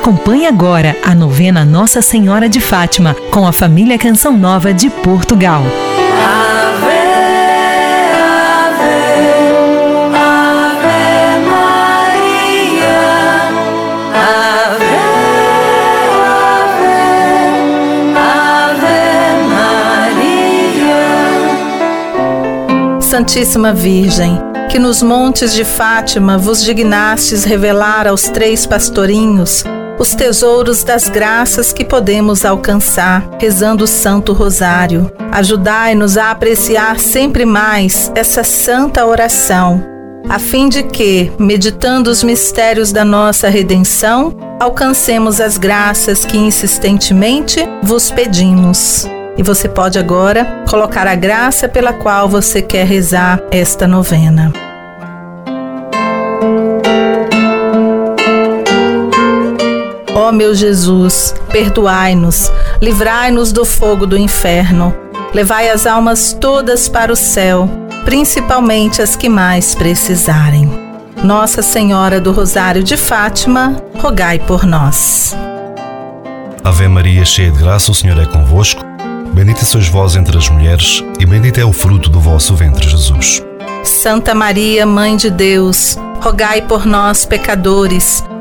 Acompanhe agora a novena Nossa Senhora de Fátima com a família Canção Nova de Portugal. Ave, ave, ave Maria. Ave, ave, ave Maria. Santíssima Virgem, que nos montes de Fátima vos dignastes revelar aos três pastorinhos os tesouros das graças que podemos alcançar rezando o Santo Rosário. Ajudai-nos a apreciar sempre mais essa santa oração, a fim de que, meditando os mistérios da nossa redenção, alcancemos as graças que insistentemente vos pedimos. E você pode agora colocar a graça pela qual você quer rezar esta novena. Ó meu Jesus, perdoai-nos, livrai-nos do fogo do inferno, levai as almas todas para o céu, principalmente as que mais precisarem. Nossa Senhora do Rosário de Fátima, rogai por nós. Ave Maria, cheia de graça, o Senhor é convosco. Bendita sois vós entre as mulheres, e bendito é o fruto do vosso ventre, Jesus. Santa Maria, Mãe de Deus, rogai por nós, pecadores,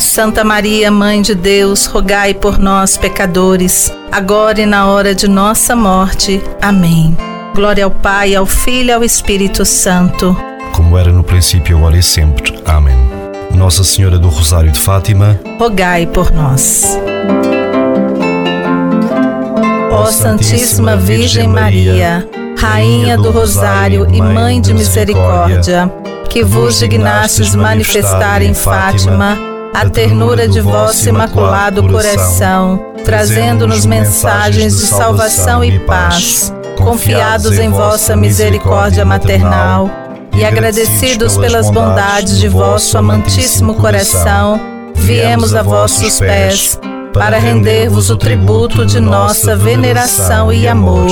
Santa Maria, Mãe de Deus, rogai por nós, pecadores, agora e na hora de nossa morte. Amém. Glória ao Pai, ao Filho e ao Espírito Santo. Como era no princípio, agora e sempre. Amém. Nossa Senhora do Rosário de Fátima, rogai por nós. Ó Santíssima Virgem Maria, Rainha do Rosário e Mãe de Misericórdia, que vos dignastes manifestar em Fátima a ternura de vosso imaculado coração, trazendo-nos mensagens de salvação e paz, confiados em vossa misericórdia maternal e agradecidos pelas bondades de vosso amantíssimo coração, viemos a vossos pés para render-vos o tributo de nossa veneração e amor.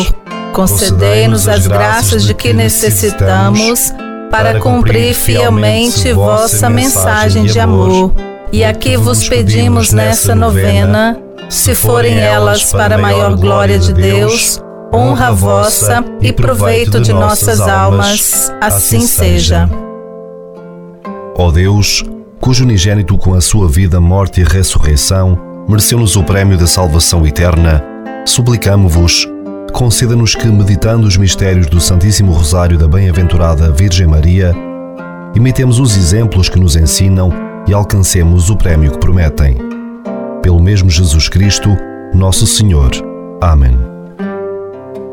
Concedei-nos as graças de que necessitamos para cumprir fielmente vossa mensagem de amor. E aqui vos pedimos nessa novena, se forem elas para a maior glória de Deus, honra vossa e proveito de nossas almas, assim seja. Ó Deus, cujo unigênito com a sua vida, morte e ressurreição mereceu-nos o prémio da salvação eterna, suplicamo-vos, conceda-nos que, meditando os mistérios do Santíssimo Rosário da Bem-aventurada Virgem Maria, imitemos os exemplos que nos ensinam e alcancemos o prémio que prometem. Pelo mesmo Jesus Cristo, nosso Senhor. Amém.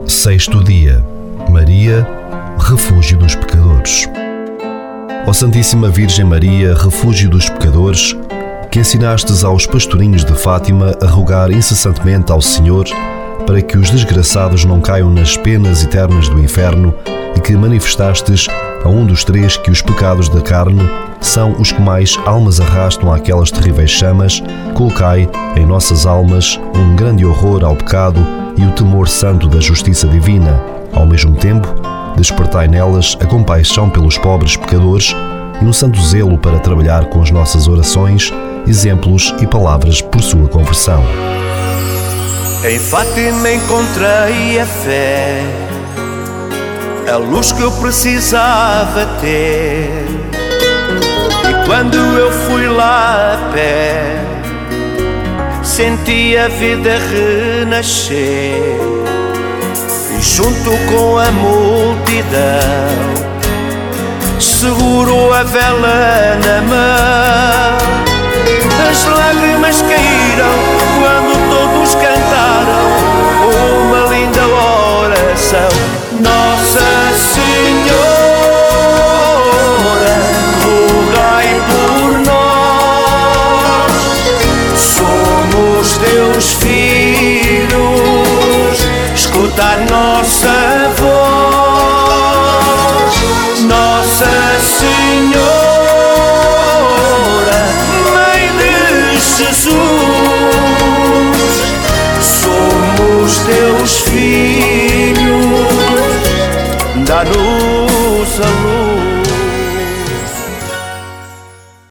Sexto dia. Maria, refúgio dos pecadores. Ó Santíssima Virgem Maria, refúgio dos pecadores, que ensinastes aos pastorinhos de Fátima a rogar incessantemente ao Senhor para que os desgraçados não caiam nas penas eternas do inferno e que manifestastes a um dos três que os pecados da carne são os que mais almas arrastam àquelas terríveis chamas, colocai em nossas almas um grande horror ao pecado e o temor santo da justiça divina. Ao mesmo tempo, despertai nelas a compaixão pelos pobres pecadores e um santo zelo para trabalhar com as nossas orações, exemplos e palavras por sua conversão. Em Fátima encontrei a fé, a luz que eu precisava ter. E quando eu fui lá a pé, senti a vida renascer. E junto com a multidão, seguro a vela na mão. As lágrimas caíram quando todos cantaram escuta a nossa voz. Nossa Senhora. Mãe de Jesus, somos teus filhos, dá-nos a luz.